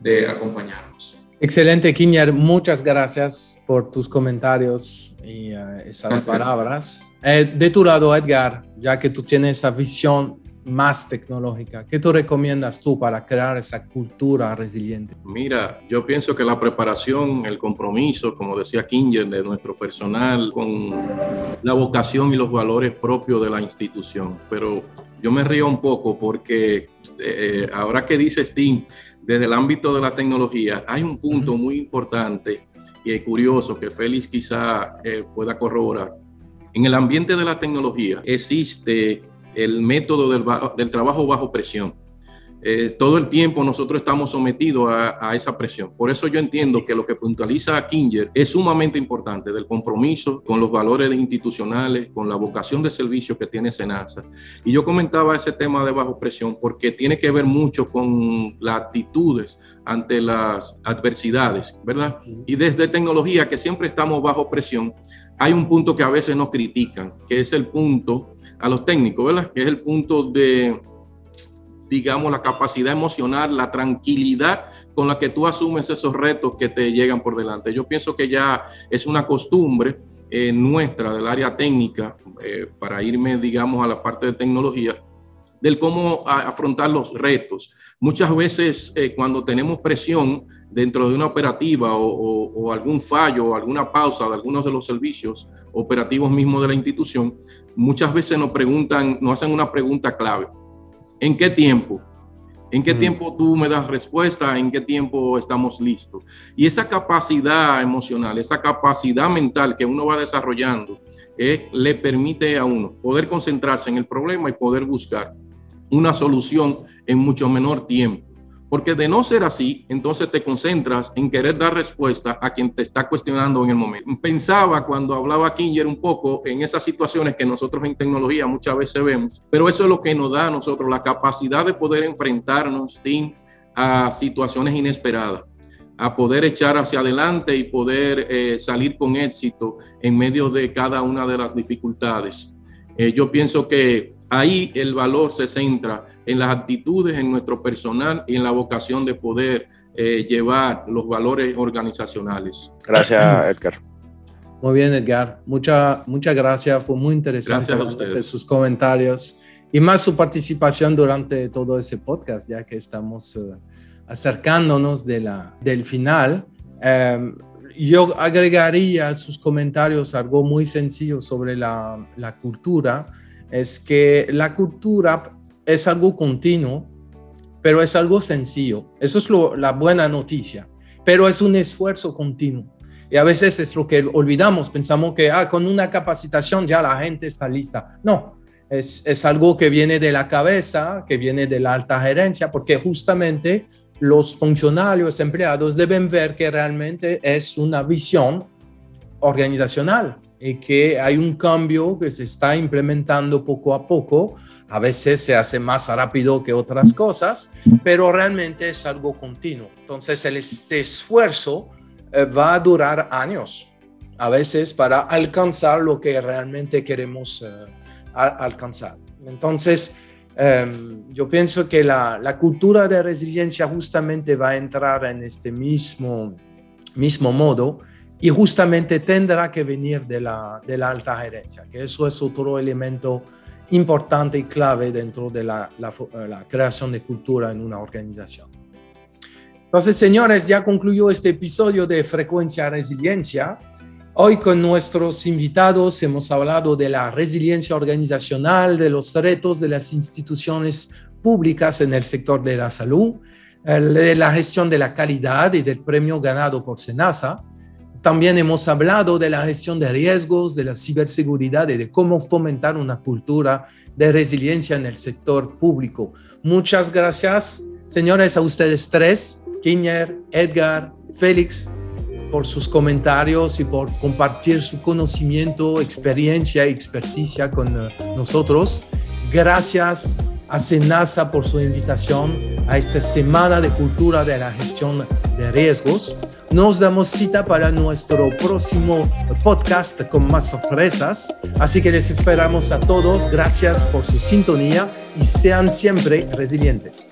de acompañarnos. Excelente, Kiñar. Muchas gracias por tus comentarios y uh, esas palabras. Eh, de tu lado, Edgar, ya que tú tienes esa visión más tecnológica, ¿qué tú recomiendas tú para crear esa cultura resiliente? Mira, yo pienso que la preparación, el compromiso, como decía Kinger, de nuestro personal, con la vocación y los valores propios de la institución, pero yo me río un poco porque eh, ahora que dice Steam, desde el ámbito de la tecnología, hay un punto muy importante y curioso que Félix quizá eh, pueda corroborar. En el ambiente de la tecnología existe el método del, del trabajo bajo presión. Eh, todo el tiempo nosotros estamos sometidos a, esa presión. Por eso yo entiendo que lo que puntualiza a Kinger es sumamente importante, del compromiso con los valores institucionales, con la vocación de servicio que tiene Senasa. Y yo comentaba ese tema de bajo presión porque tiene que ver mucho con las actitudes ante las adversidades, ¿verdad? Y desde tecnología, que siempre estamos bajo presión, hay un punto que a veces nos critican, que es el punto a los técnicos, ¿verdad? Que es el punto de digamos, la capacidad emocional, la tranquilidad con la que tú asumes esos retos que te llegan por delante. Yo pienso que ya es una costumbre eh, nuestra del área técnica, eh, para irme, digamos, a la parte de tecnología, del cómo afrontar los retos. Muchas veces eh, cuando tenemos presión dentro de una operativa o, o, algún fallo o alguna pausa de algunos de los servicios operativos mismos de la institución, muchas veces nos preguntan, nos hacen una pregunta clave. ¿En qué tiempo? ¿En qué mm. tiempo tú me das respuesta? ¿En qué tiempo estamos listos? Y esa capacidad emocional, esa capacidad mental que uno va desarrollando, eh, le permite a uno poder concentrarse en el problema y poder buscar una solución en mucho menor tiempo. Porque de no ser así, entonces te concentras en querer dar respuesta a quien te está cuestionando en el momento. Pensaba cuando hablaba Kinger un poco en esas situaciones que nosotros en tecnología muchas veces vemos, pero eso es lo que nos da a nosotros la capacidad de poder enfrentarnos a situaciones inesperadas a poder echar hacia adelante y poder eh, salir con éxito en medio de cada una de las dificultades. Eh, yo pienso que ahí el valor se centra en las actitudes, en nuestro personal y en la vocación de poder eh, llevar los valores organizacionales. Gracias, Edgar. Muy bien, Edgar. Mucha, muchas gracias. Fue muy interesante sus comentarios y más su participación durante todo ese podcast, ya que estamos uh, acercándonos de la, del final. Um, yo agregaría a sus comentarios algo muy sencillo sobre la, la cultura es que la cultura es algo continuo, pero es algo sencillo. Eso es la buena noticia, pero es un esfuerzo continuo. Y a veces es lo que olvidamos, pensamos que ah, con una capacitación ya la gente está lista. No, es, es algo que viene de la cabeza, que viene de la alta gerencia, porque justamente los funcionarios, empleados deben ver que realmente es una visión organizacional y que hay un cambio que se está implementando poco a poco. A veces se hace más rápido que otras cosas, pero realmente es algo continuo. Entonces, el, este esfuerzo eh, va a durar años, a veces para alcanzar lo que realmente queremos eh, alcanzar. Entonces, em, yo pienso que la, la, cultura de resiliencia justamente va a entrar en este mismo, mismo modo y justamente tendrá que venir de la, de la alta gerencia, que eso es otro elemento importante y clave dentro de la, la, la, creación de cultura en una organización. Entonces, señores, ya concluyó este episodio de Frecuencia Resiliencia. Hoy con nuestros invitados hemos hablado de la resiliencia organizacional, de los retos de las instituciones públicas en el sector de la salud, de la gestión de la calidad y del premio ganado por Senasa también hemos hablado de la gestión de riesgos, de la ciberseguridad y de cómo fomentar una cultura de resiliencia en el sector público. Muchas gracias, señores, a ustedes tres, Kinyer, Edgar, Félix, por sus comentarios y por compartir su conocimiento, experiencia y experticia con eh, nosotros. Gracias a Senasa por su invitación a esta Semana de Cultura de la Gestión de Riesgos. Nos damos cita para nuestro próximo podcast con más sorpresas. Así que les esperamos a todos. Gracias por su sintonía y sean siempre resilientes.